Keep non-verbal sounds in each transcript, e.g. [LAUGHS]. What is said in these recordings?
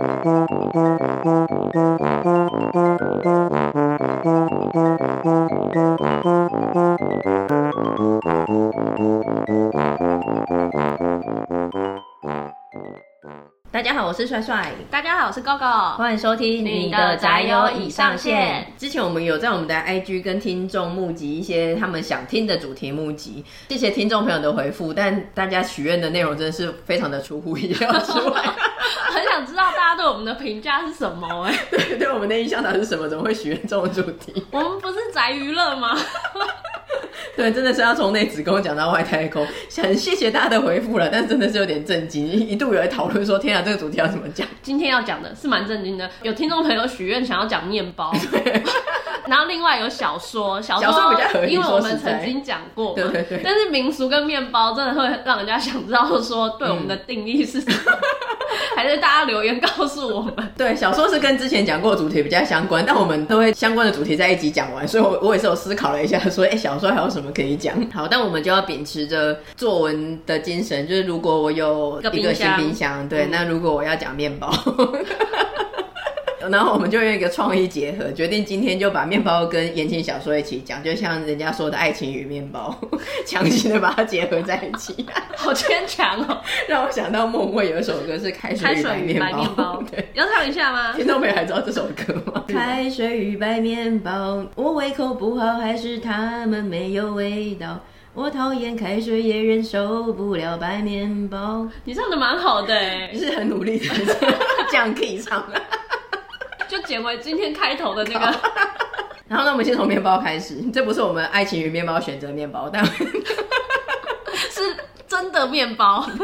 大家好，我是帅帅。大家好，我是 GoGo。欢迎收听你的宅友已上线。之前我们有在我们的 IG 跟听众募集一些他们想听的主题募集，谢谢听众朋友的回复。但大家许愿的内容真的是非常的出乎意料之外，[LAUGHS] [LAUGHS] 很想知道大家对我们的评价是什么？[LAUGHS] 哎，对，对我们的印象它是什么？怎么会许愿这种主题？我们不是宅娱乐吗？[LAUGHS] 对，真的是要从内子宫讲到外太空，[LAUGHS] 很谢谢大家的回复了，但真的是有点震惊，一度有人讨论说：“天啊，这个主题要怎么讲？”今天要讲的是蛮震惊的，有听众朋友许愿想要讲面包，[LAUGHS] 对 [LAUGHS] 然后另外有小说，小说，比较合理，因为我们曾经讲过，对对对。但是民俗跟面包真的会让人家想知道说，对我们的定义是什么？嗯、还是大家留言告诉我们？对，小说是跟之前讲过的主题比较相关，但我们都会相关的主题在一集讲完，所以我我也是有思考了一下，说，哎，小说还有什么可以讲？[LAUGHS] 好，但我们就要秉持着作文的精神，就是如果我有一个新冰箱，对，嗯、那如果我要讲面包。[LAUGHS] 然后我们就用一个创意结合，决定今天就把面包跟言情小说一起讲，就像人家说的爱情与面包，[LAUGHS] 强行的把它结合在一起，好牵强哦！[LAUGHS] 让我想到莫文蔚有一首歌是《开水与白面包》，[LAUGHS] 对，要唱一下吗？听众朋友还知道这首歌吗？开水与白面包，我胃口不好，还是他们没有味道？我讨厌开水，也忍受不了白面包。你唱的蛮好的，哎，你是很努力的，这样可以唱。就捡回今天开头的那个，[LAUGHS] 然后那我们先从面包开始，这不是我们爱情与面包选择面包，但 [LAUGHS] 是真的面包。[LAUGHS]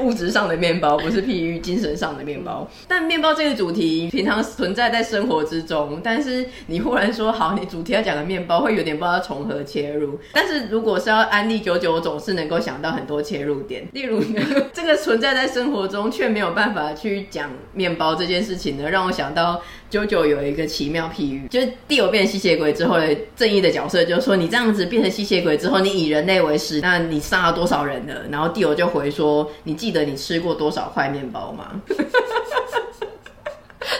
对物质上的面包不是 [LAUGHS] 譬喻精神上的面包，但面包这个主题平常存在在生活之中，但是你忽然说好，你主题要讲的面包，会有点不知道从何切入。但是如果是要安利九九，我总是能够想到很多切入点。[LAUGHS] 例如呢，这个存在在生活中却没有办法去讲面包这件事情呢，让我想到九九有一个奇妙譬喻，就是地友变成吸血鬼之后的正义的角色，就是说你这样子变成吸血鬼之后，你以人类为食，那你杀了多少人了？然后地友就回说，你记得你吃过多少块面包吗？[LAUGHS]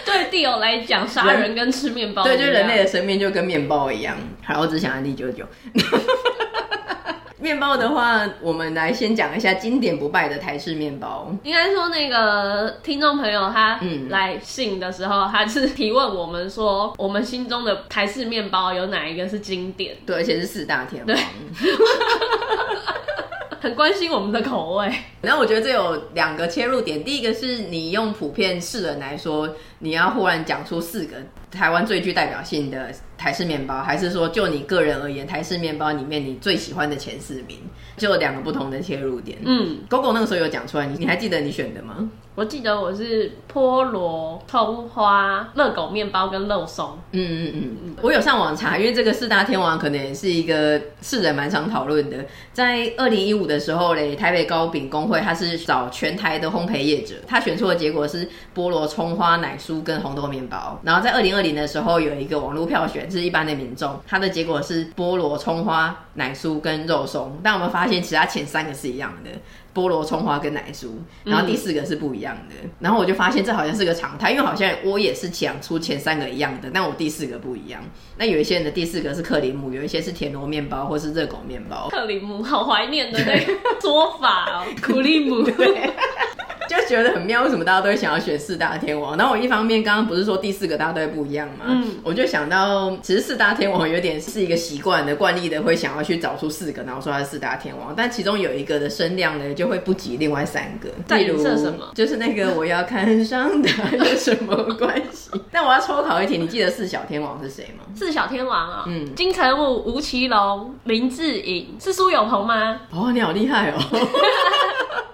对地友来讲，杀人跟吃面包，对，就人类的生命就跟面包一样。好，我只想安利九九。面包的话，我们来先讲一下经典不败的台式面包。应该说，那个听众朋友他来信的时候，嗯、他是提问我们说，我们心中的台式面包有哪一个是经典？对，而且是四大天王。对。[LAUGHS] 很关心我们的口味，然后我觉得这有两个切入点。第一个是你用普遍世人来说，你要忽然讲出四个台湾最具代表性的台式面包，还是说就你个人而言，台式面包里面你最喜欢的前四名，就有两个不同的切入点。嗯，GoGo 那个时候有讲出来，你你还记得你选的吗？我记得我是菠萝、葱花、热狗面包跟肉松。嗯嗯嗯嗯，我有上网查，因为这个四大天王可能也是一个世人蛮常讨论的。在二零一五的时候嘞，台北糕饼工会他是找全台的烘焙业者，他选出的结果是菠萝、葱花、奶酥跟红豆面包。然后在二零二零的时候有一个网络票选，是一般的民众，它的结果是菠萝、葱花、奶酥跟肉松。但我们发现其他前三个是一样的。菠萝、葱花跟奶酥，然后第四个是不一样的。嗯、然后我就发现这好像是个常态，因为好像我也是讲出前三个一样的，但我第四个不一样。那有一些人的第四个是克里姆，有一些是田螺面包或是热狗面包。克里姆，好怀念的那个 [LAUGHS] 说法哦，[LAUGHS] 克里姆。觉得很妙，为什么大家都会想要选四大天王？然后我一方面刚刚不是说第四个大家都会不一样嘛？嗯，我就想到其实四大天王有点是一个习惯的惯例的，会想要去找出四个，然后说他是四大天王。但其中有一个的声量呢，就会不及另外三个。例如什么？就是那个我要看上他有什么关系？[LAUGHS] 但我要抽考一题，你记得四小天王是谁吗？四小天王啊、哦，嗯，金城武、吴奇隆、林志颖，是苏有朋吗？哦，你好厉害哦！[LAUGHS]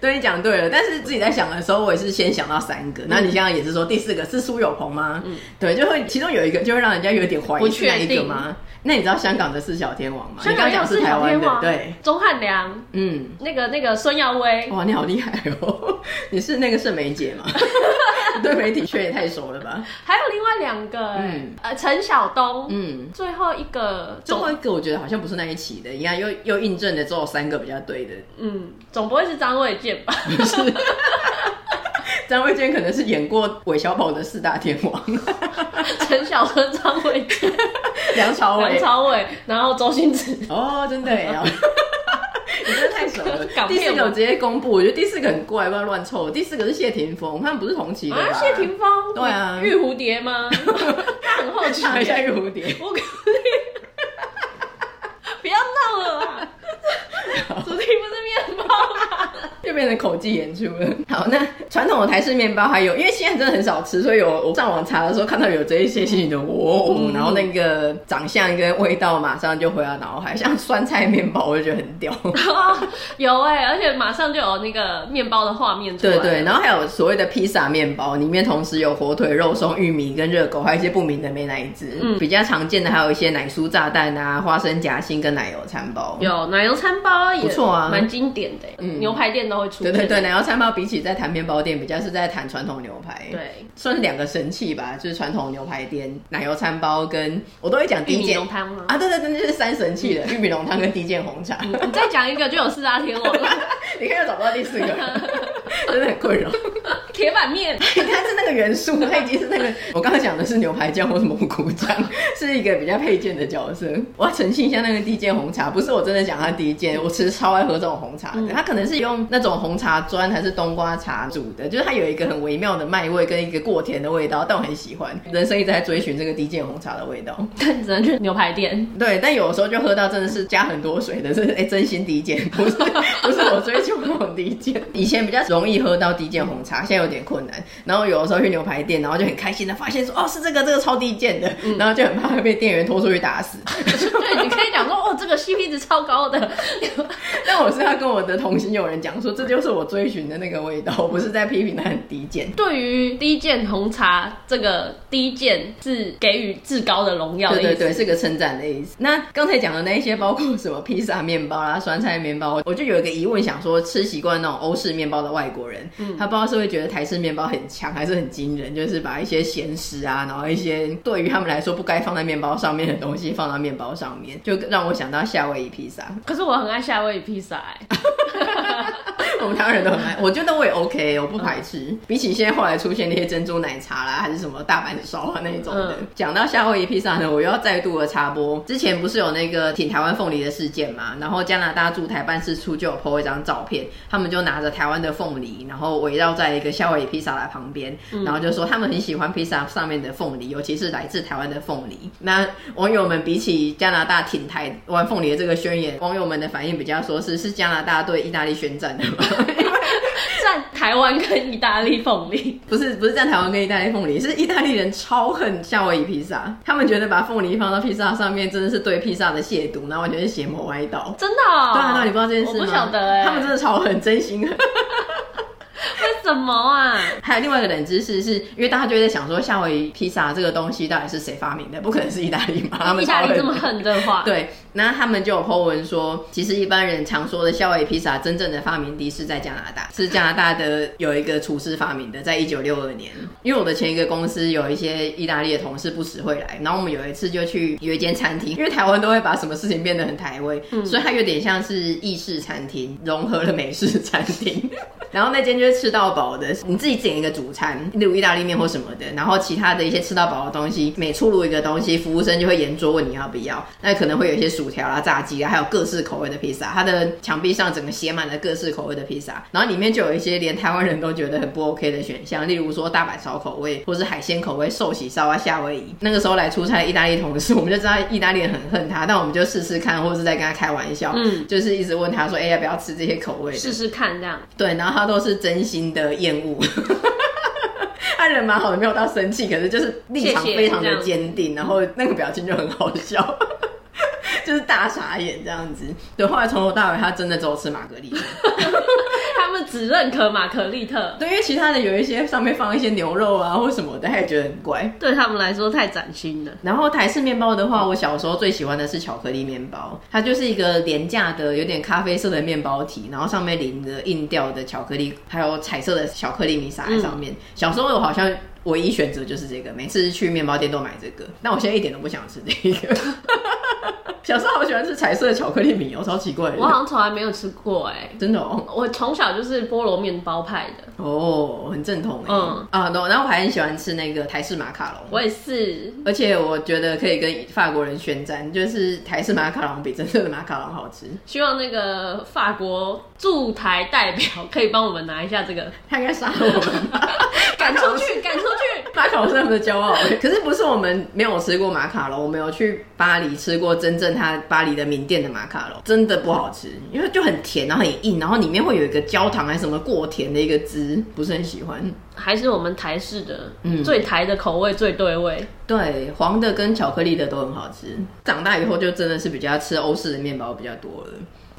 对，你讲对了，但是自己在想的时候，我也是先想到三个。那、嗯、你现在也是说第四个是苏有朋吗？嗯，对，就会其中有一个就会让人家有点怀疑是哪一个吗？那你知道香港的四小天王吗？香港有四小天王，对，钟汉良，嗯，那个那个孙耀威，哇，你好厉害哦！[LAUGHS] 你是那个盛梅姐吗？[LAUGHS] 对媒体圈也太熟了吧？还有另外两个，嗯，呃，陈晓东，嗯，最后一个，最后一个我觉得好像不是那一期的，应该又又印证了只有三个比较对的，嗯，总不会是张卫健吧？不是。张卫健可能是演过韦小宝的四大天王，[LAUGHS] 陈小春、张卫健、[LAUGHS] 梁朝伟、梁朝伟，然后周星驰。哦，真的耶！[LAUGHS] 你真的太熟了。第四个我直接公布，我觉得第四个很怪，不要乱凑。第四个是谢霆锋，他们不是同期的。啊，谢霆锋？对啊，玉蝴蝶吗？他很好奇，唱一下玉蝴蝶。我可以，不要闹了啊！主题不是面包吗？就变成口技演出了。[LAUGHS] 好，那传统的台式面包还有，因为现在真的很少吃，所以我我上网查的时候看到有这一些新的，哦、嗯，然后那个长相跟味道马上就回到脑海，像酸菜面包，我就觉得很屌。有哎、欸，而且马上就有那个面包的画面出来。对对，然后还有所谓的披萨面包，里面同时有火腿、肉松、玉米跟热狗，还有一些不明的美乃滋。嗯，比较常见的还有一些奶酥炸弹啊、花生夹心跟奶油餐包。有奶油餐包也不错啊，蛮经典的、欸。嗯，牛排店都会出。对对对，奶油餐包比起在谈面包店，比较是在谈传统牛排。对，算是两个神器吧，就是传统牛排店奶油餐包跟我都会讲低健浓汤吗？啊，对对对，就是三神器的 [LAUGHS] 玉米浓汤跟低健红茶。嗯、你再讲一个就有四大天王了，[LAUGHS] 你看又找不到第四个，[LAUGHS] 真的很困扰。铁板面，[LAUGHS] 你看是那个元素，它已经是那个。[LAUGHS] 我刚刚讲的是牛排酱或是蘑菇酱，[LAUGHS] 是一个比较配件的角色。我要澄清一下，那个低健红茶不是我真的讲它低健，我其实超爱喝这种红茶的。嗯、它可能是用那种红茶砖还是冬瓜茶煮的，就是它有一个很微妙的麦味跟一个过甜的味道，但我很喜欢。人生一直在追寻这个低健红茶的味道，但只能去牛排店。对，但有的时候就喝到真的是加很多水的，是哎、欸、真心低健，不是不是我追求那种低健。以前比较容易喝到低健红茶，现在有点困难。然后有的时候去牛排店，然后就很开心的发现说，哦，是这个这个超低贱的，嗯、然后就很怕会被店员拖出去打死。对，你可以讲说，哦，这个 CP 值超高的。[LAUGHS] 但我是要跟我的同行友人讲说，这就是我追寻的那个味道，我不是在批评它很低贱。对于低贱红茶，这个低贱是给予至高的荣耀的意思。对对对，是个称赞的意思。那刚才讲的那一些，包括什么披萨面包啦、酸菜面包，我就有一个疑问，想说吃习惯那种欧式面包的外国人，嗯、他不知道是会觉得台式面包很强，还是很惊人，就是把一些咸食啊，然后一些对于他们来说不该放在面包上面的东西放到面包上面，就让我想到夏威夷披萨。可是我很爱夏威夷披萨哎。[LAUGHS] 我们台湾人都很爱，我觉得我也 OK，我不排斥。嗯、比起现在后来出现那些珍珠奶茶啦，还是什么大阪烧啊那一种的，讲、嗯、到夏威夷披萨呢，我又要再度的插播。之前不是有那个挺台湾凤梨的事件嘛？然后加拿大驻台办事处就有 po 一张照片，他们就拿着台湾的凤梨，然后围绕在一个夏威夷披萨的旁边，然后就说他们很喜欢披萨上面的凤梨，尤其是来自台湾的凤梨。那网友们比起加拿大挺台湾凤梨的这个宣言，网友们的反应比较说是是加拿大对意大利宣战的吗？站台湾跟意大利凤梨，不是不是站台湾跟意大利凤梨，是意大利人超恨夏威夷披萨，他们觉得把凤梨放到披萨上面真的是对披萨的亵渎，然后完全是邪魔歪道。真的、哦？对啊，那你不知道这件事吗？我不晓得哎、欸，他们真的超恨，真心恨。为什么啊？还有另外一个冷知识是，因为大家就在想说，夏威夷披萨这个东西到底是谁发明的？不可能是意大利嘛？他们意大利这么狠的话，对。那他们就有 po 文说，其实一般人常说的夏威夷披萨真正的发明地是在加拿大，是加拿大的有一个厨师发明的，在一九六二年。因为我的前一个公司有一些意大利的同事不时会来，然后我们有一次就去有一间餐厅，因为台湾都会把什么事情变得很台味，嗯、所以它有点像是意式餐厅融合了美式餐厅。然后那间就是吃到饱的，你自己点一个主餐，例如意大利面或什么的，然后其他的一些吃到饱的东西，每出炉一个东西，服务生就会沿桌问你要不要，那可能会有一些薯条啦、炸鸡啊，还有各式口味的披萨。它的墙壁上整个写满了各式口味的披萨，然后里面就有一些连台湾人都觉得很不 OK 的选项，例如说大阪烧口味，或是海鲜口味寿喜烧啊、夏威夷。那个时候来出差的意大利同事，我们就知道意大利人很恨他，但我们就试试看，或者是在跟他开玩笑，嗯，就是一直问他说，哎、欸，要不要吃这些口味？试试看这样。对，然后他都是真心的厌恶。[LAUGHS] 他人蛮好的，没有到生气，可是就是立场非常的坚定，谢谢然后那个表情就很好笑。就是大傻眼这样子，对，后来从头到尾他真的只有吃玛格丽特，[LAUGHS] 他们只认可玛格丽特，对，因为其他的有一些上面放一些牛肉啊或什么的，他也觉得很怪，对他们来说太崭新了。然后台式面包的话，我小时候最喜欢的是巧克力面包，它就是一个廉价的有点咖啡色的面包体，然后上面淋着硬掉的巧克力，还有彩色的巧克力米撒在上面。嗯、小时候我好像唯一选择就是这个，每次去面包店都买这个，但我现在一点都不想吃这个。[LAUGHS] 小时候好喜欢吃彩色的巧克力米，哦超奇怪的。我好像从来没有吃过哎，真的哦。我从小就是菠萝面包派的哦，很正统哎。嗯啊，然后我还很喜欢吃那个台式马卡龙，我也是。而且我觉得可以跟法国人宣战，就是台式马卡龙比真正的马卡龙好吃。希望那个法国驻台代表可以帮我们拿一下这个，他应该杀了我们吧，[LAUGHS] 赶出去，赶出去。马卡龙是他们的骄傲，可是不是我们没有吃过马卡龙，我没有去巴黎吃过真正他巴黎的名店的马卡龙，真的不好吃，因为就很甜，然后很硬，然后里面会有一个焦糖还是什么过甜的一个汁，不是很喜欢。还是我们台式的，嗯，最台的口味最对味。对，黄的跟巧克力的都很好吃。长大以后就真的是比较吃欧式的面包比较多了。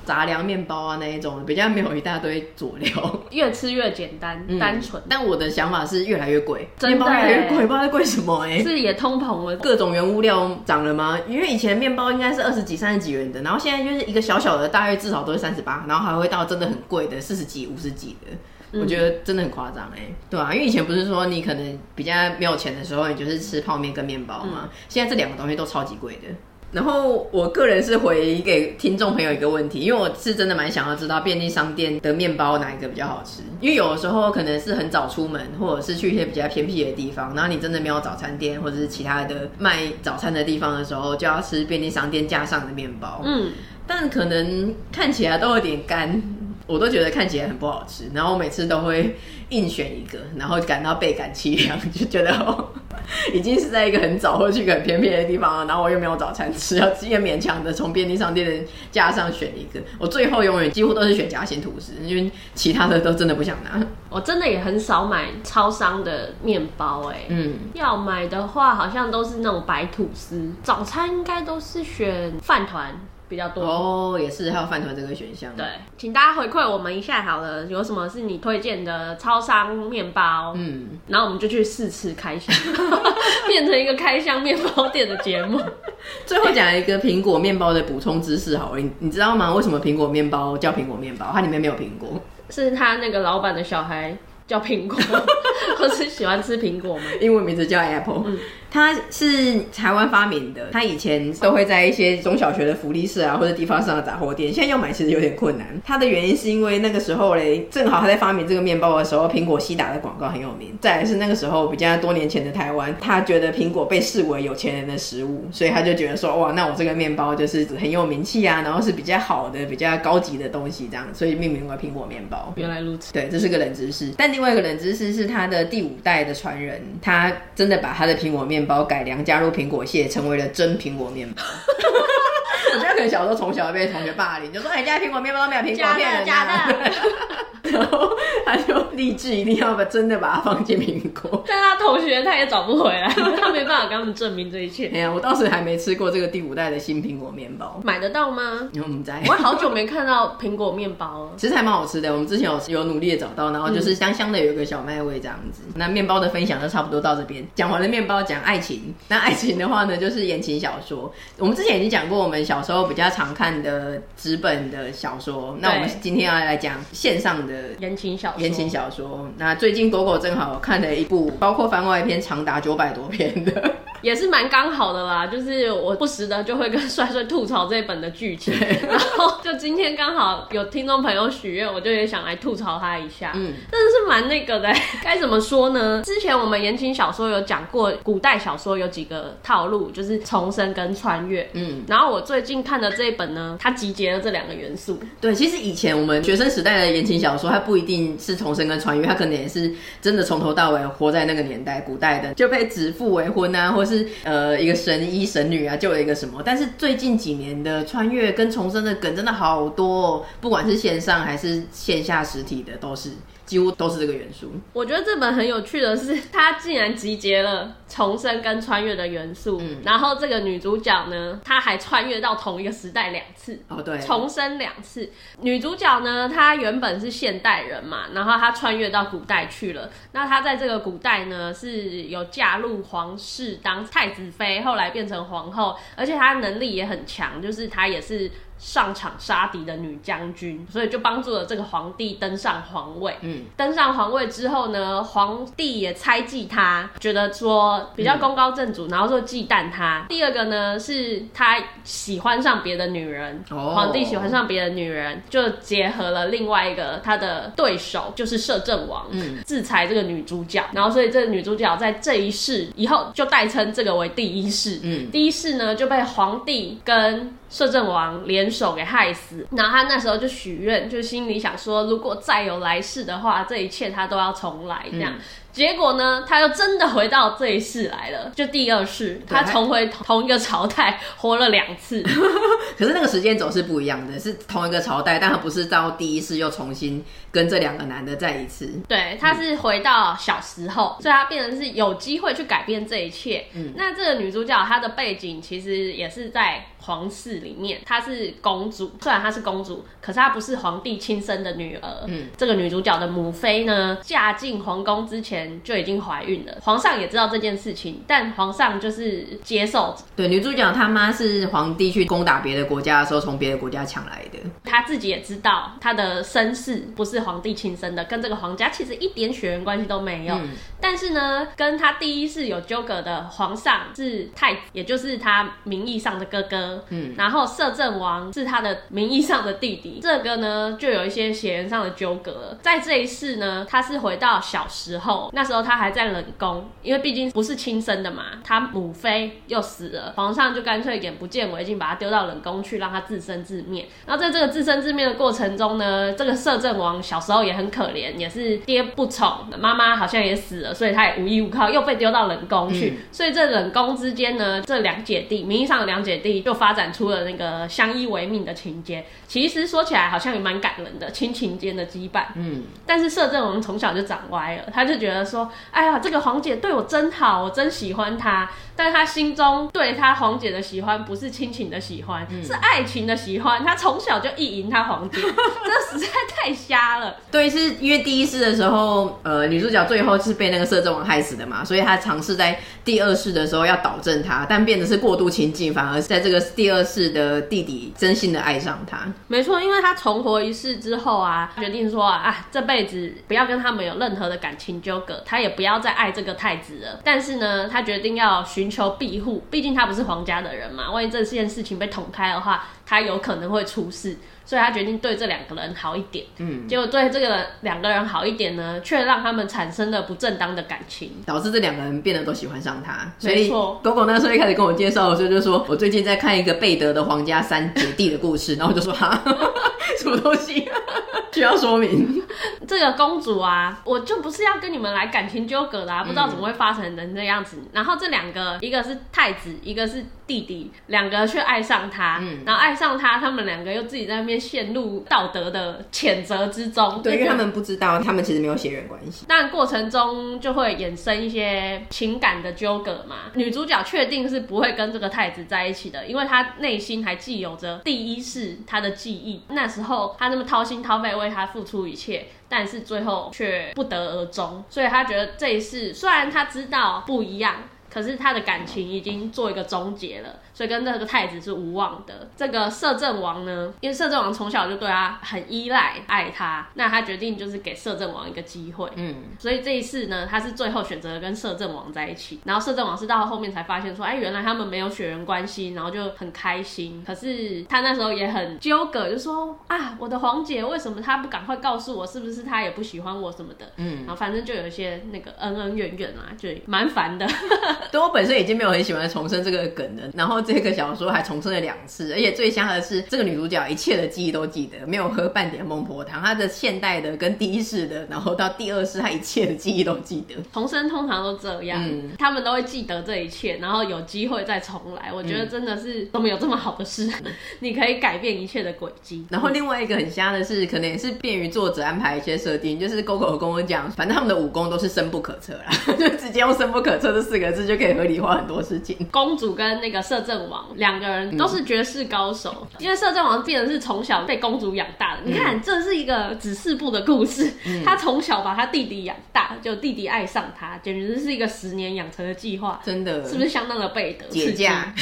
杂粮面包啊，那一种比较没有一大堆佐料，[LAUGHS] 越吃越简单、嗯、单纯。但我的想法是越来越贵，面包越来越贵，不知道在贵什么哎、欸。是也通膨了，各种原物料涨了吗？因为以前面包应该是二十几、三十几元的，然后现在就是一个小小的，大约至少都是三十八，然后还会到真的很贵的四十几、五十几的，嗯、我觉得真的很夸张哎。对啊，因为以前不是说你可能比较没有钱的时候，你就是吃泡面跟面包嘛，嗯、现在这两个东西都超级贵的。然后我个人是回给听众朋友一个问题，因为我是真的蛮想要知道便利商店的面包哪一个比较好吃。因为有的时候可能是很早出门，或者是去一些比较偏僻的地方，然后你真的没有早餐店或者是其他的卖早餐的地方的时候，就要吃便利商店架上的面包。嗯，但可能看起来都有点干，我都觉得看起来很不好吃。然后我每次都会硬选一个，然后感到倍感凄凉，就觉得哦。已经是在一个很早或去一个很偏僻的地方了，然后我又没有早餐吃，要直接勉强的从便利商店的架上选一个。我最后永远几乎都是选夹心吐司，因为其他的都真的不想拿。我真的也很少买超商的面包，哎，嗯，要买的话好像都是那种白吐司。早餐应该都是选饭团。比较多哦，也是还有饭团这个选项。对，请大家回馈我们一下好了，有什么是你推荐的超商面包？嗯，然后我们就去试吃开箱，[LAUGHS] 变成一个开箱面包店的节目。[LAUGHS] 最后讲一个苹果面包的补充知识好了，你你知道吗？为什么苹果面包叫苹果面包？它里面没有苹果，是他那个老板的小孩叫苹果，[LAUGHS] 或是喜欢吃苹果吗？英文名字叫 Apple。嗯它是台湾发明的，它以前都会在一些中小学的福利社啊，或者地方上的杂货店，现在要买其实有点困难。它的原因是因为那个时候嘞，正好他在发明这个面包的时候，苹果西打的广告很有名。再来是那个时候比较多年前的台湾，他觉得苹果被视为有钱人的食物，所以他就觉得说，哇，那我这个面包就是很有名气啊，然后是比较好的、比较高级的东西这样，所以命名为苹果面包。原来如此，对，这是个冷知识。但另外一个冷知识是，他的第五代的传人，他真的把他的苹果面包改良，加入苹果蟹，成为了真苹果面包。[LAUGHS] [LAUGHS] 我觉得可能小时候从小被同学霸凌，就说：“哎，家苹果面包都没有苹果片。”假的。[LAUGHS] 然后他就立志一定要把真的把它放进苹果。[LAUGHS] 但他同学他也找不回来，他没办法跟他们证明这一切。哎呀，我当时还没吃过这个第五代的新苹果面包，买得到吗？我们在。我好久没看到苹果面包了。其实还蛮好吃的，我们之前有有努力的找到，然后就是香香的有一个小麦味这样子。嗯、那面包的分享就差不多到这边，讲完了面包，讲爱情。那爱情的话呢，就是言情小说。我们之前已经讲过，我们小时候比较常看的纸本的小说。那我们今天要来讲线上的言情小说。言情小说。那最近狗狗正好看了一部，包括番外篇长达九百多篇的。也是蛮刚好的啦，就是我不时的就会跟帅帅吐槽这本的剧情，[LAUGHS] 然后就今天刚好有听众朋友许愿，我就也想来吐槽他一下。嗯，真的是蛮那个的，[LAUGHS] 该怎么说呢？之前我们言情小说有讲过，古代小说有几个套路，就是重生跟穿越。嗯，然后我最近看的这一本呢，它集结了这两个元素。对，其实以前我们学生时代的言情小说，它不一定是重生跟穿越，它可能也是真的从头到尾活在那个年代，古代的就被指腹为婚啊，或是呃一个神医神女啊救了一个什么，但是最近几年的穿越跟重生的梗真的好多哦，不管是线上还是线下实体的都是。几乎都是这个元素。我觉得这本很有趣的是，[LAUGHS] 它竟然集结了重生跟穿越的元素。嗯，然后这个女主角呢，她还穿越到同一个时代两次。哦，对，重生两次。女主角呢，她原本是现代人嘛，然后她穿越到古代去了。那她在这个古代呢，是有嫁入皇室当太子妃，后来变成皇后，而且她能力也很强，就是她也是。上场杀敌的女将军，所以就帮助了这个皇帝登上皇位。嗯，登上皇位之后呢，皇帝也猜忌他，觉得说比较功高震主，嗯、然后就忌惮他。第二个呢，是他喜欢上别的女人，哦、皇帝喜欢上别的女人，就结合了另外一个他的对手，就是摄政王，嗯，制裁这个女主角。然后，所以这个女主角在这一世以后就代称这个为第一世。嗯，第一世呢就被皇帝跟摄政王联手给害死，然后他那时候就许愿，就心里想说，如果再有来世的话，这一切他都要重来，这样。嗯结果呢，他又真的回到这一世来了，就第二世，他重回同一个朝代活了两次。[LAUGHS] 可是那个时间轴是不一样的，是同一个朝代，但他不是到第一世又重新跟这两个男的再一次。对，他是回到小时候，嗯、所以他变成是有机会去改变这一切。嗯，那这个女主角她的背景其实也是在皇室里面，她是公主，虽然她是公主，可是她不是皇帝亲生的女儿。嗯，这个女主角的母妃呢，嫁进皇宫之前。就已经怀孕了，皇上也知道这件事情，但皇上就是接受。对，女主角她妈是皇帝去攻打别的国家的时候从别的国家抢来的，她自己也知道她的身世不是皇帝亲生的，跟这个皇家其实一点血缘关系都没有。嗯、但是呢，跟他第一世有纠葛的皇上是太子，也就是他名义上的哥哥。嗯，然后摄政王是他的名义上的弟弟，这个呢就有一些血缘上的纠葛了。在这一世呢，他是回到小时候。那时候他还在冷宫，因为毕竟不是亲生的嘛，他母妃又死了，皇上就干脆眼不见为净，把他丢到冷宫去，让他自生自灭。然后在这个自生自灭的过程中呢，这个摄政王小时候也很可怜，也是爹不宠，妈妈好像也死了，所以他也无依无靠，又被丢到冷宫去。嗯、所以这冷宫之间呢，这两姐弟，名义上的两姐弟，就发展出了那个相依为命的情节。其实说起来好像也蛮感人的，亲情间的羁绊。嗯，但是摄政王从小就长歪了，他就觉得说，哎呀，这个皇姐对我真好，我真喜欢她。但他心中对他红姐的喜欢不是亲情的喜欢，嗯、是爱情的喜欢。他从小就意淫他皇姐，[LAUGHS] 这实在太瞎了。对，是因为第一世的时候，呃，女主角最后是被那个摄政王害死的嘛，所以他尝试在第二世的时候要导正他，但变得是过度亲近，反而是在这个第二世的弟弟真心的爱上他。没错，因为他重活一世之后啊，决定说啊，这辈子不要跟他们有任何的感情纠葛，他也不要再爱这个太子了。但是呢，他决定要寻。寻求庇护，毕竟他不是皇家的人嘛，万一这件事情被捅开的话，他有可能会出事。所以他决定对这两个人好一点，嗯，结果对这个两个人好一点呢，却让他们产生了不正当的感情，导致这两个人变得都喜欢上他。所以，狗狗那时候一开始跟我介绍的时候就说，我最近在看一个贝德的皇家三姐弟的故事，然后我就说哈，[LAUGHS] 什么东西 [LAUGHS] 需要说明？这个公主啊，我就不是要跟你们来感情纠葛的啊，不知道怎么会发成成这样子。嗯、然后这两个，一个是太子，一个是弟弟，两个却爱上他，嗯，然后爱上他，他们两个又自己在那边。陷入道德的谴责之中，对，因为他们不知道，他们其实没有血缘关系。但过程中就会衍生一些情感的纠葛嘛。女主角确定是不会跟这个太子在一起的，因为她内心还记有着第一世她的记忆。那时候她那么掏心掏肺为他付出一切，但是最后却不得而终。所以她觉得这一世虽然她知道不一样，可是她的感情已经做一个终结了。所以跟这个太子是无望的。这个摄政王呢，因为摄政王从小就对他很依赖，爱他，那他决定就是给摄政王一个机会。嗯，所以这一次呢，他是最后选择跟摄政王在一起。然后摄政王是到后面才发现说，哎，原来他们没有血缘关系，然后就很开心。可是他那时候也很纠葛，就说啊，我的皇姐为什么他不赶快告诉我，是不是他也不喜欢我什么的？嗯，然后反正就有一些那个恩恩怨怨啊，就蛮烦的。对，我本身已经没有很喜欢重生这个梗了，然后。这个小说还重生了两次，而且最香的是，这个女主角一切的记忆都记得，没有喝半点孟婆汤。她的现代的跟第一世的，然后到第二世，她一切的记忆都记得。重生通常都这样，嗯，他们都会记得这一切，然后有机会再重来。我觉得真的是都没有这么好的事，嗯、[LAUGHS] 你可以改变一切的轨迹。然后另外一个很香的是，可能也是便于作者安排一些设定，就是 Gogo 跟我讲，反正他们的武功都是深不可测啦，[LAUGHS] 就直接用深不可测这四个字就可以合理化很多事情。公主跟那个摄政王两个人。都是绝世高手，嗯、因为摄政王变成是从小被公主养大的。嗯、你看，这是一个指示部的故事。嗯、他从小把他弟弟养大，就弟弟爱上他，简直是一个十年养成的计划。真的，是不是相当的背德？解嫁。[LAUGHS]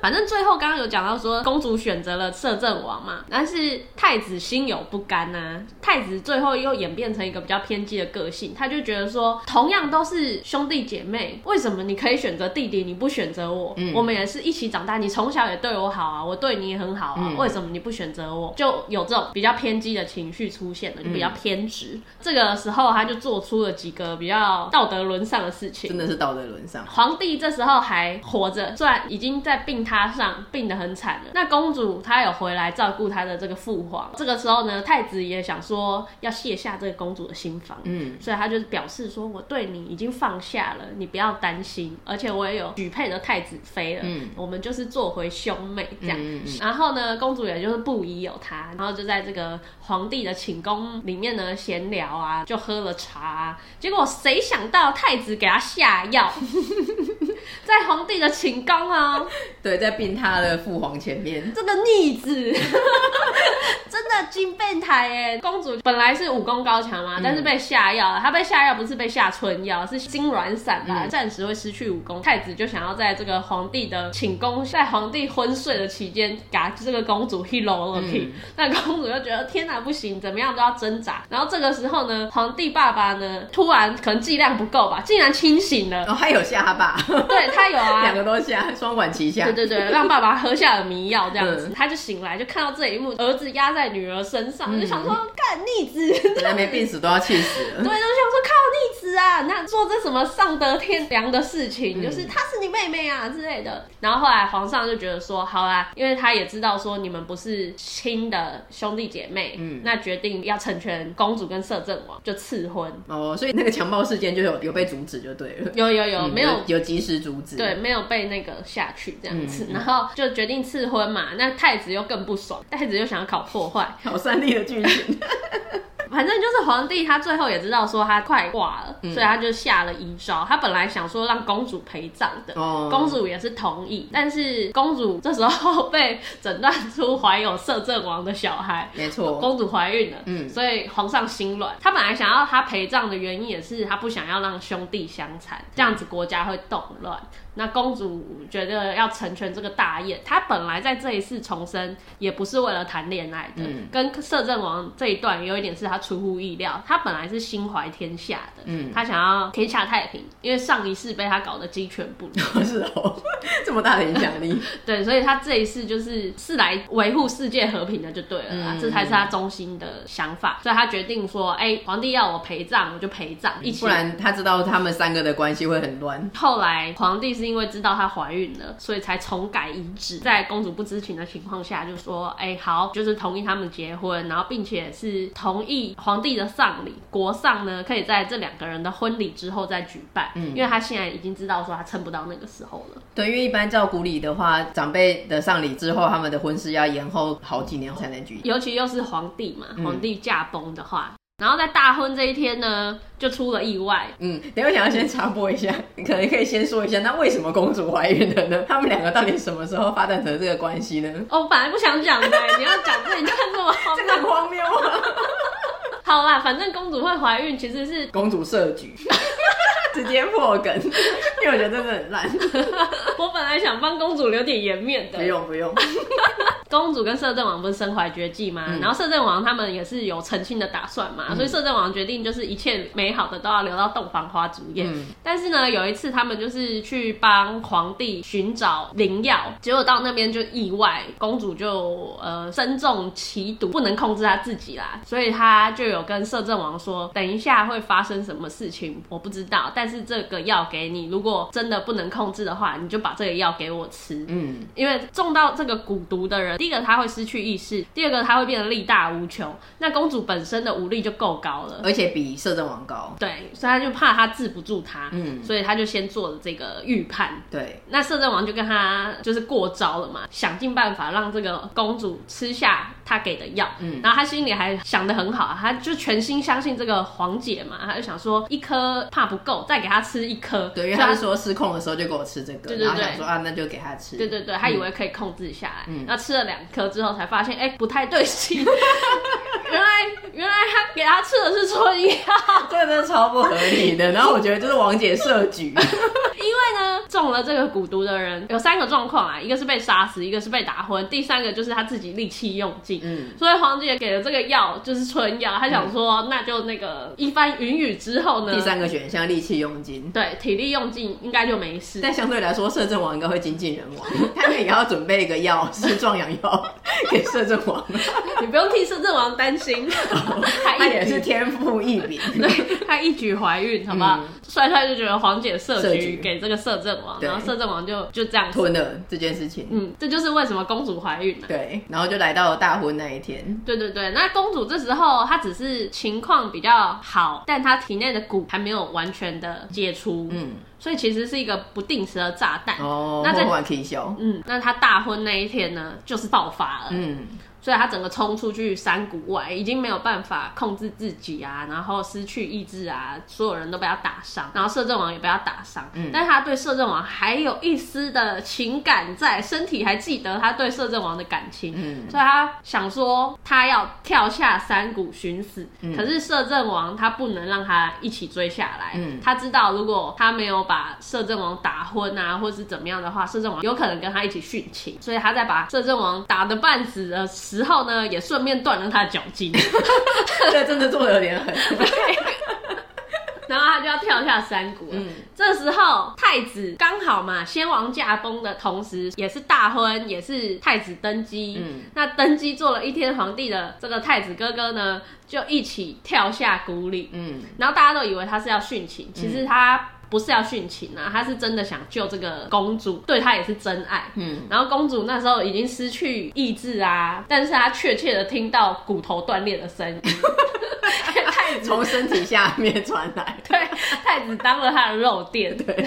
反正最后刚刚有讲到说，公主选择了摄政王嘛，但是太子心有不甘啊。太子最后又演变成一个比较偏激的个性，他就觉得说，同样都是兄弟姐妹，为什么你可以选择弟弟，你不选择我？嗯、我们也是一起长大，你从小也对我好啊，我对你也很好啊，嗯、为什么你不选择我？就有这种比较偏激的情绪出现了，就比较偏执。嗯、这个时候他就做出了几个比较道德沦丧的事情，真的是道德沦丧。皇帝这时候还活着，虽然已经在病榻上病得很惨了。那公主她有回来照顾她的这个父皇。这个时候呢，太子也想说要卸下这个公主的心防，嗯，所以他就表示说，我对你已经放下了，你不要担心，而且我也有许配的太子妃了，嗯，我们就是做回兄妹这样。嗯嗯、然后呢，公主也就是不疑有他，然后就在这个皇帝的寝宫里面呢闲聊啊，就喝了茶、啊，结果谁想到太子给他下药。在皇帝的寝宫啊，[LAUGHS] 对，在病榻的父皇前面，这个逆子 [LAUGHS] 真的金变态哎！公主本来是武功高强嘛，嗯、但是被下药了。她被下药不是被下春药，是心软散吧，暂、嗯、时会失去武功。太子就想要在这个皇帝的寝宫，在皇帝昏睡的期间，嘎这个公主 [LAUGHS] hello 了。那公主就觉得天哪，不行，怎么样都要挣扎。然后这个时候呢，皇帝爸爸呢，突然可能剂量不够吧，竟然清醒了。哦，还有下巴。[LAUGHS] 对他有啊，两个都下，双管齐下。对对对，让爸爸喝下了迷药，这样子，嗯、他就醒来，就看到这一幕，儿子压在女儿身上，嗯、就想说，干逆子，本来没病死都要气死了。[LAUGHS] 对，就想说靠逆子啊，那做这什么丧德天良的事情，嗯、就是她是你妹妹啊之类的。然后后来皇上就觉得说，好啦，因为他也知道说你们不是亲的兄弟姐妹，嗯，那决定要成全公主跟摄政王，就赐婚。哦，所以那个强暴事件就有有被阻止就对了。有有有，嗯、没有有及时对，没有被那个下去这样子，嗯、然后就决定赐婚嘛。那太子又更不爽，太子又想要搞破坏，好三立的剧情。[LAUGHS] 反正就是皇帝，他最后也知道说他快挂了，嗯、所以他就下了遗诏。他本来想说让公主陪葬的，哦、公主也是同意。但是公主这时候被诊断出怀有摄政王的小孩，没错，公主怀孕了。嗯，所以皇上心软。他本来想要他陪葬的原因也是他不想要让兄弟相残，这样子国家会动乱。lot. 那公主觉得要成全这个大业，她本来在这一世重生也不是为了谈恋爱的，嗯、跟摄政王这一段有一点是她出乎意料，她本来是心怀天下的，嗯，她想要天下太平，因为上一世被她搞得鸡犬不宁，[LAUGHS] 是哦，这么大的影响力，[LAUGHS] 对，所以她这一世就是是来维护世界和平的，就对了啦，嗯、这才是她中心的想法，所以她决定说，哎、欸，皇帝要我陪葬，我就陪葬，一起，不然他知道他们三个的关系会很乱。后来皇帝是。因为知道她怀孕了，所以才重改遗旨，在公主不知情的情况下，就说：“哎、欸，好，就是同意他们结婚，然后并且是同意皇帝的丧礼，国丧呢可以在这两个人的婚礼之后再举办。嗯，因为她现在已经知道说她撑不到那个时候了。对，因为一般照古礼的话，长辈的丧礼之后，他们的婚事要延后好几年才能举行，尤其又是皇帝嘛，皇帝驾崩的话。嗯”然后在大婚这一天呢，就出了意外。嗯，等我想要先插播一下，你 [LAUGHS] 可能可以先说一下，那为什么公主怀孕了呢？[LAUGHS] 他们两个到底什么时候发展成这个关系呢？哦，我本来不想讲的，[LAUGHS] 你要讲这，你就看这么这个很荒谬啊！好啦，反正公主会怀孕其实是公主设局。直接破梗，因为我觉得真的很烂。[LAUGHS] 我本来想帮公主留点颜面的，不用不用。[LAUGHS] 公主跟摄政王不是身怀绝技吗？嗯、然后摄政王他们也是有成亲的打算嘛，嗯、所以摄政王决定就是一切美好的都要留到洞房花烛夜。嗯、但是呢，有一次他们就是去帮皇帝寻找灵药，结果到那边就意外，公主就呃身中奇毒，不能控制她自己啦，所以她就有跟摄政王说，等一下会发生什么事情，我不知道，但。是这个药给你，如果真的不能控制的话，你就把这个药给我吃。嗯，因为中到这个蛊毒的人，第一个他会失去意识，第二个他会变得力大无穷。那公主本身的武力就够高了，而且比摄政王高。对，所以他就怕他治不住他，嗯，所以他就先做了这个预判。对，那摄政王就跟他就是过招了嘛，想尽办法让这个公主吃下他给的药。嗯，然后他心里还想的很好，他就全心相信这个皇姐嘛，他就想说一颗怕不够，再。给他吃一颗，对，因为他是说失控的时候就给我吃这个，对对对，然后想说啊，那就给他吃，对对对，他以为可以控制下来，嗯，那吃了两颗之后才发现，哎，不太对劲，[LAUGHS] 原来。原来他给他吃的是春药，这个真的超不合理的。[LAUGHS] 然后我觉得就是王姐设局，因为呢中了这个蛊毒的人有三个状况啊，一个是被杀死，一个是被打昏，第三个就是他自己力气用尽。嗯，所以黄姐给了这个药就是春药，她想说、嗯、那就那个一番云雨之后呢，第三个选项力气用尽，对，体力用尽应该就没事。但相对来说，摄政王应该会精尽人亡，[LAUGHS] 他们也要准备一个药是壮阳药给摄政王。[LAUGHS] 你不用替摄政王担心，[LAUGHS] 他也是天赋异禀，[LAUGHS] 对，他一举怀孕，好不好？帅、嗯、帅就觉得黄姐设局给这个摄政王，然后摄政王就就这样吞了这件事情。嗯，这就是为什么公主怀孕了。对，然后就来到了大婚那一天。对对对，那公主这时候她只是情况比较好，但她体内的蛊还没有完全的解除。嗯。所以其实是一个不定时的炸弹哦，那这可以笑。嗯，那他大婚那一天呢，就是爆发了。嗯。所以他整个冲出去山谷外，已经没有办法控制自己啊，然后失去意志啊，所有人都被他打伤，然后摄政王也被他打伤。嗯，但是他对摄政王还有一丝的情感在，身体还记得他对摄政王的感情。嗯，所以他想说他要跳下山谷寻死。嗯，可是摄政王他不能让他一起追下来。嗯，他知道如果他没有把摄政王打昏啊，或是怎么样的话，摄政王有可能跟他一起殉情。所以他在把摄政王打得半死的时之后呢，也顺便断了他的脚筋，[LAUGHS] 这真的做的有点狠。[LAUGHS] 然后他就要跳下山谷了。嗯，这时候太子刚好嘛，先王驾崩的同时，也是大婚，也是太子登基。嗯，那登基做了一天皇帝的这个太子哥哥呢，就一起跳下谷里。嗯，然后大家都以为他是要殉情，其实他。不是要殉情啊，他是真的想救这个公主，对她也是真爱。嗯，然后公主那时候已经失去意志啊，但是她确切的听到骨头断裂的声音，太 [LAUGHS] 子从身体下面传来，[LAUGHS] 对，太子当了他的肉垫，对。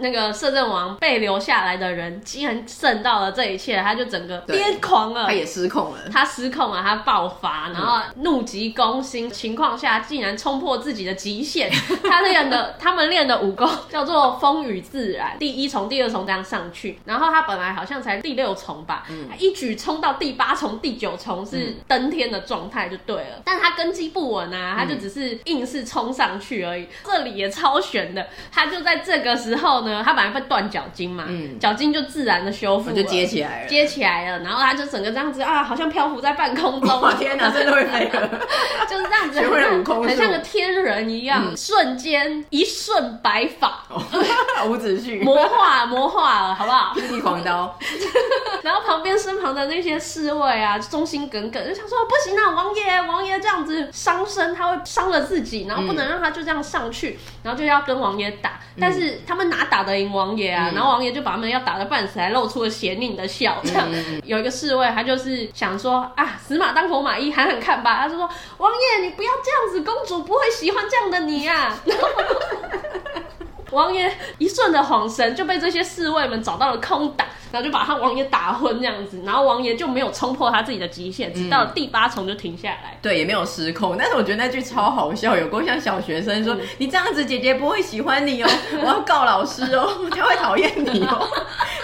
那个摄政王被留下来的人，竟然胜到了这一切，他就整个癫狂了，他也失控了，他失控了，他爆发，然后怒急攻心情况下，竟然冲破自己的极限。[LAUGHS] 他练的，他们练的武功叫做风雨自然，第一重、第二重这样上去，然后他本来好像才第六重吧，嗯、一举冲到第八重、第九重是登天的状态就对了，嗯、但他根基不稳啊，他就只是硬是冲上去而已。这里也超悬的，他就在这个时候呢。他本来会断脚筋嘛，脚筋、嗯、就自然的修复，就接起来了，接起来了，然后他就整个这样子啊，好像漂浮在半空中。我天哪，真的会飞了，[LAUGHS] 就是这样子，很像，很像个天人一样，嗯、[LAUGHS] 瞬间一瞬白发，伍子胥魔化魔化了，好不好？地狂刀。[LAUGHS] 然后旁边身旁的那些侍卫啊，忠心耿耿，就想说不行啊，王爷王爷这样子伤身，他会伤了自己，然后不能让他就这样上去，然后就要跟王爷打，嗯、但是他们哪打？打得赢王爷啊，嗯、然后王爷就把他们要打得半死，还露出了邪佞的笑。这样、嗯、有一个侍卫，他就是想说啊，死马当活马医，喊喊看吧。他就说：王爷，你不要这样子，公主不会喜欢这样的你啊。[LAUGHS] 王爷一瞬的恍神，就被这些侍卫们找到了空档。然后就把他王爷打昏这样子，然后王爷就没有冲破他自己的极限，直到第八重就停下来。对，也没有失控。但是我觉得那句超好笑，有够像小学生说：“你这样子，姐姐不会喜欢你哦，我要告老师哦，[LAUGHS] 他会讨厌你哦。”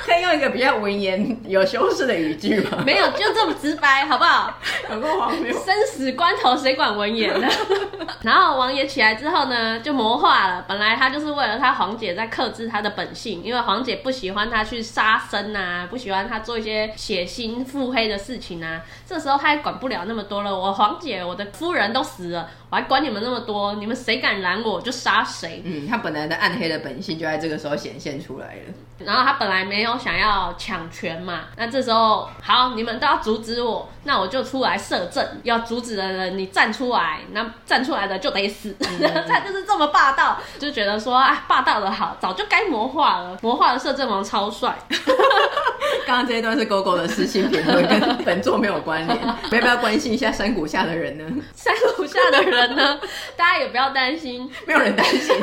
可以用一个比较文言、有修饰的语句吗？没有，就这么直白，好不好？[LAUGHS] 有够荒谬。生死关头谁管文言呢？[LAUGHS] 然后王爷起来之后呢，就魔化了。本来他就是为了他黄姐在克制他的本性，因为黄姐不喜欢他去杀生。啊，不喜欢他做一些血腥腹黑的事情啊，这时候他也管不了那么多了。我黄姐，我的夫人都死了，我还管你们那么多？你们谁敢拦我，就杀谁。嗯，他本来的暗黑的本性就在这个时候显现出来了。然后他本来没有想要抢权嘛，那这时候好，你们都要阻止我，那我就出来摄政。要阻止的人，你站出来，那站出来的就得死。[LAUGHS] 他就是这么霸道，就觉得说啊，霸道的好，早就该魔化了。魔化的摄政王超帅。[LAUGHS] 刚刚这一段是狗狗的私信评论，跟本作没有关联。要不要关心一下山谷下的人呢？[LAUGHS] 山谷下的人呢？大家也不要担心，没有人担心，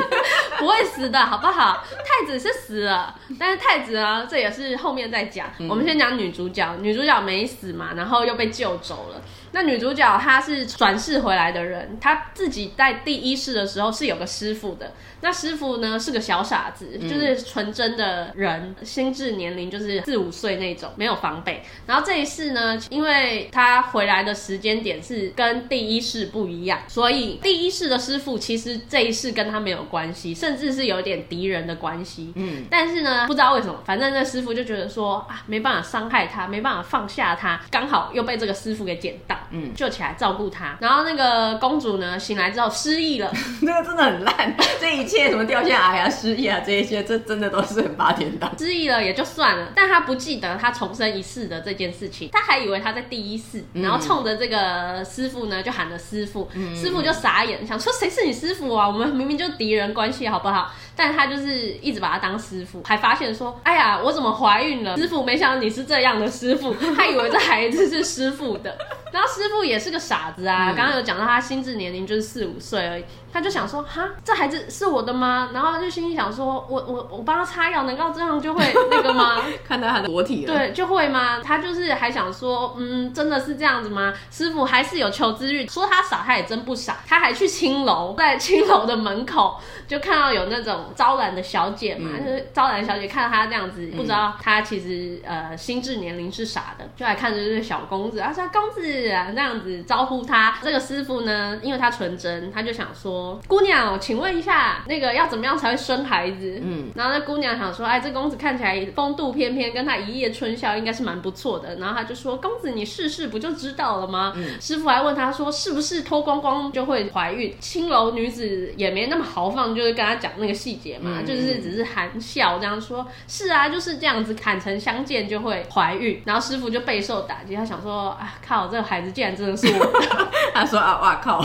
不会死的，好不好？太子是死了，但是太子呢？这也是后面再讲。嗯、我们先讲女主角，女主角没死嘛，然后又被救走了。那女主角她是转世回来的人，她自己在第一世的时候是有个师傅的。那师傅呢是个小傻子，就是纯真的人，嗯、心智年龄就是四五岁那种，没有防备。然后这一世呢，因为他回来的时间点是跟第一世不一样，所以第一世的师傅其实这一世跟他没有关系，甚至是有点敌人的关系。嗯，但是呢，不知道为什么，反正那师傅就觉得说啊，没办法伤害他，没办法放下他，刚好又被这个师傅给捡到，嗯，救起来照顾他。然后那个公主呢，醒来之后失忆了，[LAUGHS] 那个真的很烂，[LAUGHS] 这一切什么掉下来呀、失忆啊，这一些，这真的都是很八点档。失忆了也就算了，但他不记得他重生一世的这件事情，他还以为他在第一世，然后冲着这个师傅呢就喊了师傅，嗯、师傅就傻眼，想说谁是你师傅啊？我们明明就敌人关系，好不好？但他就是一直把他当师傅，还发现说，哎呀，我怎么怀孕了？师傅没想到你是这样的师傅，[LAUGHS] 他以为这孩子是师傅的，然后师傅也是个傻子啊，刚刚、嗯、有讲到他心智年龄就是四五岁而已。他就想说，哈，这孩子是我的吗？然后就心里想说，我我我帮他擦药，难道这样就会那个吗？[LAUGHS] 看到他的裸体了，对，就会吗？他就是还想说，嗯，真的是这样子吗？师傅还是有求知欲，说他傻，他也真不傻，他还去青楼，在青楼的门口就看到有那种招揽的小姐嘛，嗯、就是招揽小姐看到他这样子，不知道他其实呃心智年龄是傻的，就来看着这个小公子，他说公子啊，那样子招呼他。这个师傅呢，因为他纯真，他就想说。姑娘，请问一下，那个要怎么样才会生孩子？嗯，然后那姑娘想说，哎，这公子看起来风度翩翩，跟他一夜春宵应该是蛮不错的。然后他就说，公子你试试不就知道了吗？嗯，师傅还问他说，是不是脱光光就会怀孕？青楼女子也没那么豪放，就是跟他讲那个细节嘛，嗯、就是只是含笑这样说，是啊，就是这样子，坦诚相见就会怀孕。然后师傅就备受打击，他想说，啊靠，这个孩子竟然真的是我的。他说啊，哇靠。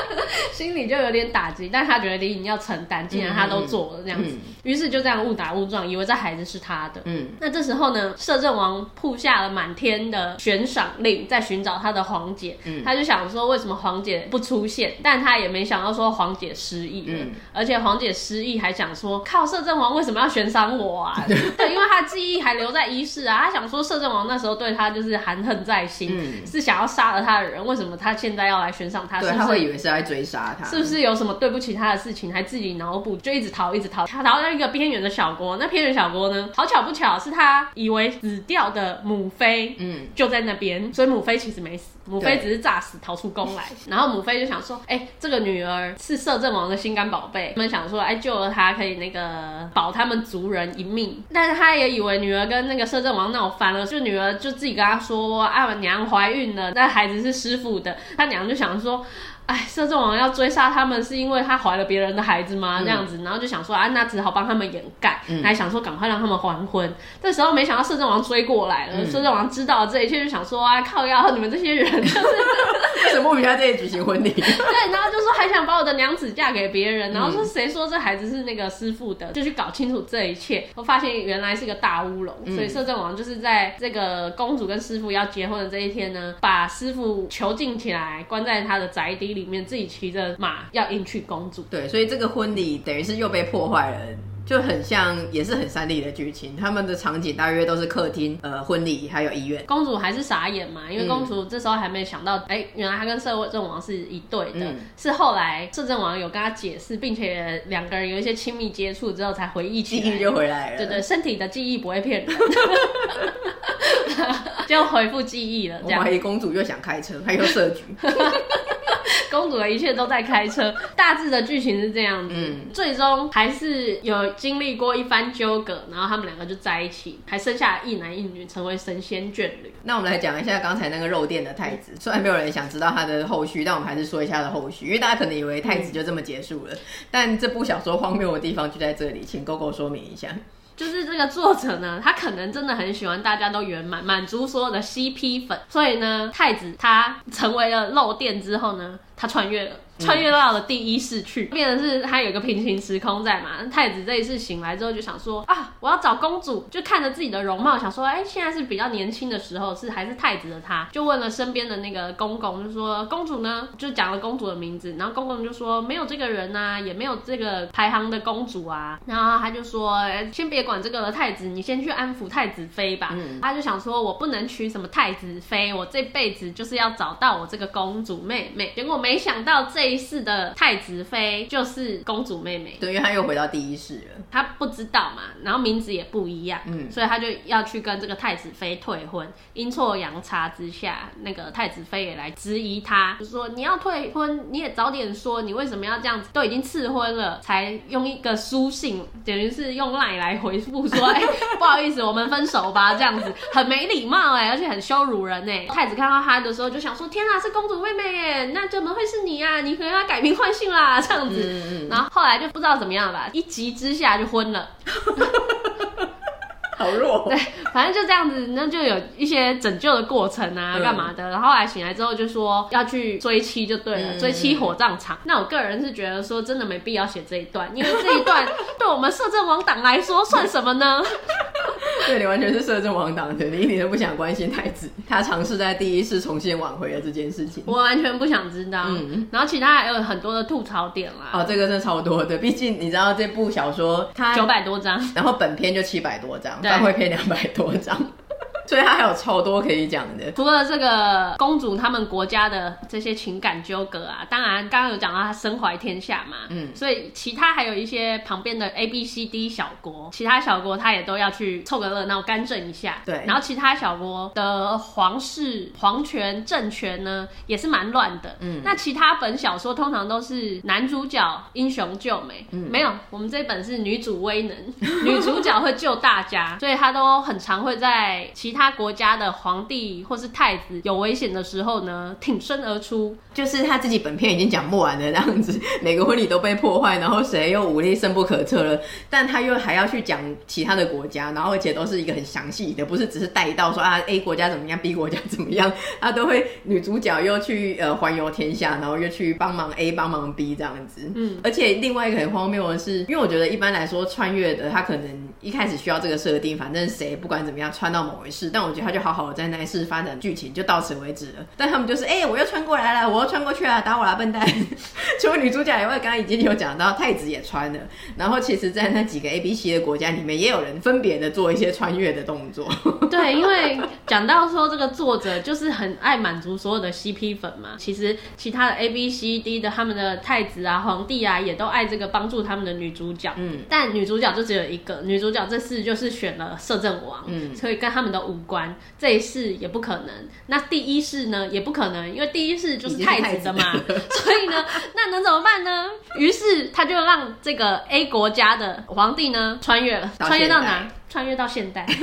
心里就有点打击，但他觉得李颖要承担，既然他都做了这样子，于、嗯嗯、是就这样误打误撞，以为这孩子是他的。嗯，那这时候呢，摄政王布下了满天的悬赏令，在寻找他的皇姐。嗯，他就想说，为什么皇姐不出现？但他也没想到说皇姐失忆了，嗯、而且皇姐失忆还想说，靠，摄政王为什么要悬赏我啊？[LAUGHS] 对，因为他记忆还留在一世啊，他想说摄政王那时候对他就是含恨在心，嗯、是想要杀了他的人，为什么他现在要来悬赏他？对，他会以为是在追杀。是不是有什么对不起他的事情，还自己脑补，就一直逃，一直逃，逃到一个边缘的小国。那边缘小国呢？好巧不巧，是他以为死掉的母妃，嗯，就在那边，所以母妃其实没死，母妃只是诈死逃出宫来。[LAUGHS] 然后母妃就想说，哎、欸，这个女儿是摄政王的心肝宝贝，他们想说，哎、欸，救了她可以那个保他们族人一命。但是他也以为女儿跟那个摄政王闹翻了，就女儿就自己跟他说，啊，我娘怀孕了，那孩子是师傅的。他娘就想说。哎，摄政王要追杀他们，是因为他怀了别人的孩子吗？嗯、这样子，然后就想说啊，那只好帮他们掩盖，嗯、还想说赶快让他们还婚。这时候没想到摄政王追过来了，摄、嗯、政王知道了这一切，就想说啊，靠腰，你们这些人就是 [LAUGHS] 为什么不在这里举行婚礼？对，然后就说还想把我的娘子嫁给别人，然后说谁说这孩子是那个师傅的，就去搞清楚这一切。我发现原来是个大乌龙，嗯、所以摄政王就是在这个公主跟师傅要结婚的这一天呢，把师傅囚禁起来，关在他的宅邸里。里面自己骑着马要迎娶公主，对，所以这个婚礼等于是又被破坏了，就很像，也是很三 D 的剧情。他们的场景大约都是客厅、呃，婚礼还有医院。公主还是傻眼嘛，因为公主这时候还没想到，哎、嗯欸，原来她跟摄政王是一对的。嗯、是后来摄政王有跟她解释，并且两个人有一些亲密接触之后，才回忆起来，记忆就回来了。对，对对，身体的记忆不会骗人。[LAUGHS] 就回复记忆了。这样，我怀疑公主又想开车，还有设局。公主的一切都在开车，[LAUGHS] 大致的剧情是这样子，嗯、最终还是有经历过一番纠葛，然后他们两个就在一起，还生下一男一女，成为神仙眷侣。那我们来讲一下刚才那个肉店的太子，虽然没有人想知道他的后续，但我们还是说一下他的后续，因为大家可能以为太子就这么结束了，嗯、但这部小说荒谬的地方就在这里，请 GoGo 说明一下。就是这个作者呢，他可能真的很喜欢大家都圆满，满足所有的 CP 粉，所以呢，太子他成为了漏电之后呢，他穿越了。穿越到了第一世去，变的是他有一个平行时空在嘛。太子这一次醒来之后就想说啊，我要找公主，就看着自己的容貌，想说哎、欸，现在是比较年轻的时候，是还是太子的他，就问了身边的那个公公，就说公主呢，就讲了公主的名字，然后公公就说没有这个人啊，也没有这个排行的公主啊，然后他就说先别管这个了，太子，你先去安抚太子妃吧。嗯、他就想说我不能娶什么太子妃，我这辈子就是要找到我这个公主。妹妹。结果没想到这一世的太子妃就是公主妹妹，对，因为她又回到第一世了，她不知道嘛，然后名字也不一样，嗯，所以她就要去跟这个太子妃退婚。阴错阳差之下，那个太子妃也来质疑她，就说你要退婚，你也早点说，你为什么要这样子？都已经赐婚了，才用一个书信，等于是用赖来回复说，哎、欸，[LAUGHS] 不好意思，我们分手吧，这样子很没礼貌哎，而且很羞辱人哎。太子看到她的时候就想说，天啊，是公主妹妹耶，那怎么会是你啊？你可能要改名换姓啦，这样子。嗯嗯，然后后来就不知道怎么样吧，一急之下就昏了。[LAUGHS] [LAUGHS] 好弱，对，反正就这样子，那就有一些拯救的过程啊，干嘛的？然后后来醒来之后就说要去追妻就对了，追妻火葬场。那我个人是觉得说真的没必要写这一段，因为这一段 [LAUGHS] 对我们摄政王党来说算什么呢？[LAUGHS] 对，你完全是摄政王党的，你一点都不想关心太子，他尝试在第一次重新挽回了这件事情，我完全不想知道。嗯，然后其他还有很多的吐槽点啦。哦，这个真的超多的，毕竟你知道这部小说它九百多章，然后本篇就七百多章，番外篇两百多张。所以他还有超多可以讲的，除了这个公主他们国家的这些情感纠葛啊，当然刚刚有讲到他身怀天下嘛，嗯，所以其他还有一些旁边的 A B C D 小国，其他小国他也都要去凑个热闹，干政一下，对。然后其他小国的皇室、皇权、政权呢，也是蛮乱的，嗯。那其他本小说通常都是男主角英雄救美，嗯，没有，我们这本是女主威能，[LAUGHS] 女主角会救大家，所以他都很常会在其他。他国家的皇帝或是太子有危险的时候呢，挺身而出。就是他自己本片已经讲不完了，这样子，每个婚礼都被破坏，然后谁又武力深不可测了，但他又还要去讲其他的国家，然后而且都是一个很详细的，不是只是带到说啊 A 国家怎么样，B 国家怎么样，他都会女主角又去呃环游天下，然后又去帮忙 A 帮忙 B 这样子。嗯，而且另外一个很荒谬的是，因为我觉得一般来说穿越的他可能一开始需要这个设定，反正谁不管怎么样穿到某一世。但我觉得他就好好的在那一世发展剧情就到此为止了。但他们就是，哎、欸，我又穿过来了，我又穿过去了，打我啦，笨蛋！[LAUGHS] 除了女主角以外，刚刚已经有讲到太子也穿了。然后其实，在那几个 A、B、C 的国家里面，也有人分别的做一些穿越的动作。[LAUGHS] 对，因为讲到说这个作者就是很爱满足所有的 CP 粉嘛。其实其他的 A、B、C、D 的他们的太子啊、皇帝啊，也都爱这个帮助他们的女主角。嗯。但女主角就只有一个，女主角这次就是选了摄政王。嗯。所以跟他们的五官这一世也不可能，那第一世呢也不可能，因为第一世就是太子的嘛，[LAUGHS] 所以呢，那能怎么办呢？于是他就让这个 A 国家的皇帝呢穿越了，穿越到哪？穿越到现代。[LAUGHS]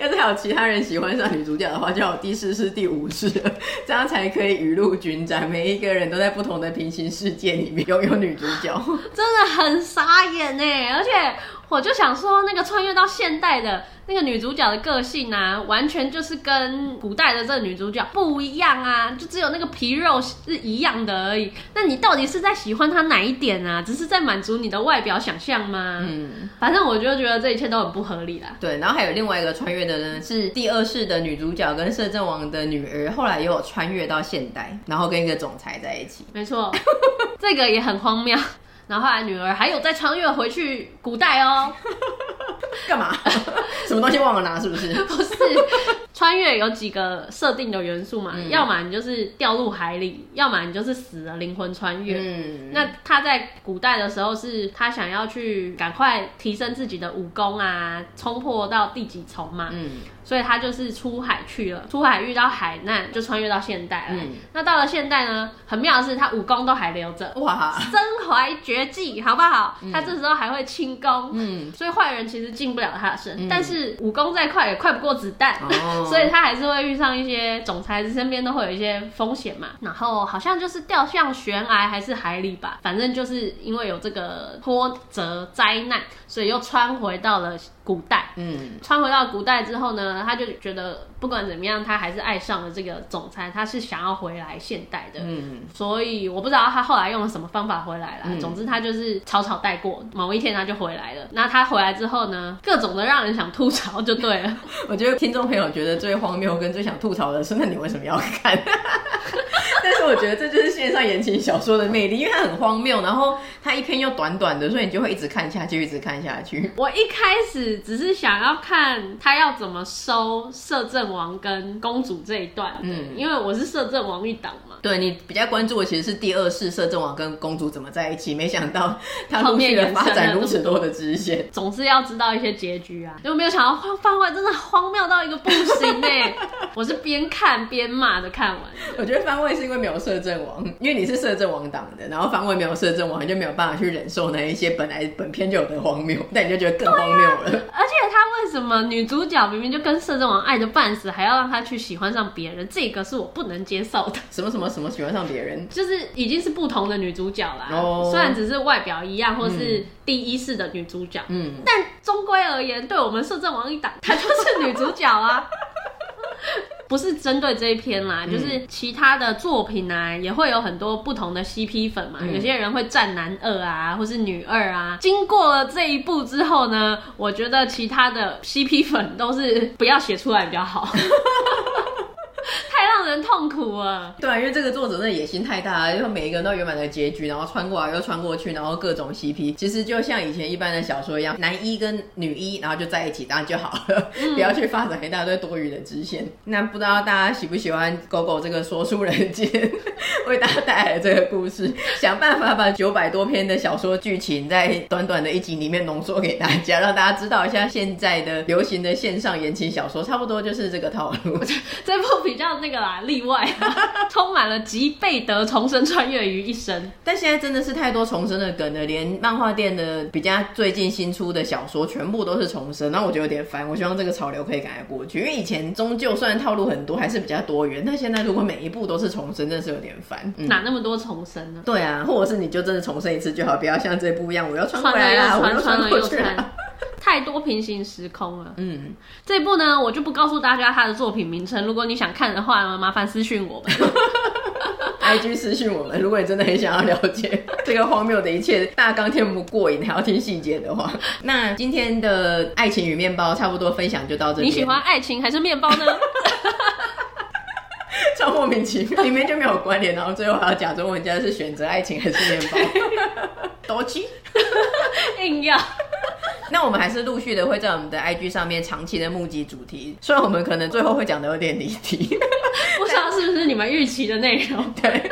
要是还有其他人喜欢上女主角的话，就有第四世、第五世，[LAUGHS] 这样才可以雨露均沾，每一个人都在不同的平行世界里面拥有女主角，真的很傻眼呢，而且。我就想说，那个穿越到现代的那个女主角的个性啊，完全就是跟古代的这个女主角不一样啊，就只有那个皮肉是一样的而已。那你到底是在喜欢她哪一点啊？只是在满足你的外表想象吗？嗯，反正我就觉得这一切都很不合理啦。对，然后还有另外一个穿越的人是第二世的女主角跟摄政王的女儿，后来也有穿越到现代，然后跟一个总裁在一起。没错，这个也很荒谬。然后后来女儿还有再穿越回去古代哦，[LAUGHS] 干嘛？[LAUGHS] 什么东西忘了拿？是不是？[LAUGHS] 不是，穿越有几个设定的元素嘛？嗯、要么你就是掉入海里，要么你就是死了，灵魂穿越。嗯，那他在古代的时候是他想要去赶快提升自己的武功啊，冲破到第几重嘛？嗯。所以他就是出海去了，出海遇到海难，就穿越到现代了。嗯，那到了现代呢，很妙的是他武功都还留着，哇，身怀绝技，好不好？嗯，他这时候还会轻功，嗯，所以坏人其实进不了他的身，嗯，但是武功再快也快不过子弹，哦，所以他还是会遇上一些总裁身边都会有一些风险嘛。然后好像就是掉向悬崖还是海里吧，反正就是因为有这个波折灾难，所以又穿回到了。古代，嗯，穿回到古代之后呢，他就觉得不管怎么样，他还是爱上了这个总裁，他是想要回来现代的。嗯，所以我不知道他后来用了什么方法回来了。嗯、总之他就是草草带过，某一天他就回来了。那他回来之后呢，各种的让人想吐槽就对了。[LAUGHS] 我觉得听众朋友觉得最荒谬跟最想吐槽的是，那你为什么要看？[LAUGHS] 但是我觉得这就是线上言情小说的魅力，因为它很荒谬，然后它一篇又短短的，所以你就会一直看下去，一直看下去。我一开始只是想要看他要怎么收摄政王跟公主这一段，嗯，因为我是摄政王一党嘛。对，你比较关注的其实是第二世摄政王跟公主怎么在一起，没想到他后面的发展如此多的支线，总是要知道一些结局啊。就没有想到番外真的荒谬到一个不行哎！[LAUGHS] 我是边看边骂的看完。我觉得番外是因为没有摄政王，因为你是摄政王党的，然后番外没有摄政王，你就没有办法去忍受那一些本来本片就有的荒谬，但你就觉得更荒谬了。啊、而且他为什么女主角明明就跟摄政王爱的半死，还要让他去喜欢上别人？这个是我不能接受的。什 [LAUGHS] 么什么什么喜欢上别人？就是已经是不同的女主角啦。哦。虽然只是外表一样，或是第一世的女主角，嗯，但终归而言，对我们摄政王一党，她就是女主角啊。[LAUGHS] 不是针对这一篇啦，嗯、就是其他的作品啊，也会有很多不同的 CP 粉嘛。嗯、有些人会站男二啊，或是女二啊。经过了这一步之后呢，我觉得其他的 CP 粉都是不要写出来比较好。[LAUGHS] 让人痛苦啊！对啊，因为这个作者的野心太大了，因为每一个人都圆满的结局，然后穿过来又穿过去，然后各种 CP，其实就像以前一般的小说一样，男一跟女一，然后就在一起，当然就好了，嗯、不要去发展一大堆多余的支线。那不知道大家喜不喜欢狗狗这个说书人间为大家带来的这个故事，想办法把九百多篇的小说剧情在短短的一集里面浓缩给大家，让大家知道一下现在的流行的线上言情小说，差不多就是这个套路。[LAUGHS] 这部比较那个啦。例外，[LAUGHS] 充满了集贝德重生穿越于一身。但现在真的是太多重生的梗了，连漫画店的比较最近新出的小说，全部都是重生，那我觉得有点烦。我希望这个潮流可以赶快过去，因为以前终究虽然套路很多，还是比较多元。但现在如果每一部都是重生，真的是有点烦。嗯、哪那么多重生呢？对啊，或者是你就真的重生一次就好，不要像这部一样，我要穿回来了又穿，我又穿过去了。太多平行时空了。嗯，这一部呢，我就不告诉大家他的作品名称。如果你想看的话呢，麻烦私讯我们，IG 私讯我们。如果你真的很想要了解 [LAUGHS] 这个荒谬的一切，大纲听不过瘾，还要听细节的话，那今天的爱情与面包差不多分享就到这里。你喜欢爱情还是面包呢？[LAUGHS] 超莫名其妙，里面就没有关联，然后最后还要假装问人家是选择爱情还是面包，[LAUGHS] 多气，硬要。[LAUGHS] 那我们还是陆续的会在我们的 IG 上面长期的募集主题，虽然我们可能最后会讲的有点离题，[LAUGHS] 不知道是不是你们预期的内容，[LAUGHS] 对。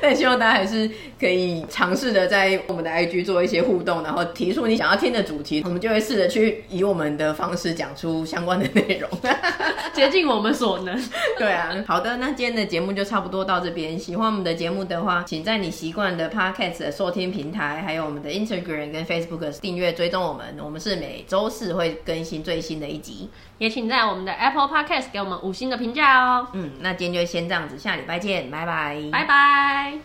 但希望大家还是可以尝试的在我们的 IG 做一些互动，然后提出你想要听的主题，我们就会试着去以我们的方式讲出相关的内容，竭尽我们所能。对啊，好的，那今天的节目就差不多到这边。喜欢我们的节目的话，请在你习惯的 Podcast 的收听平台，还有我们的 Instagram 跟 Facebook 订阅追踪我们。我们是每周四会更新最新的一集，也请在我们的 Apple Podcast 给我们五星的评价哦。嗯，那今天就先这样子，下礼拜见，拜拜，拜拜。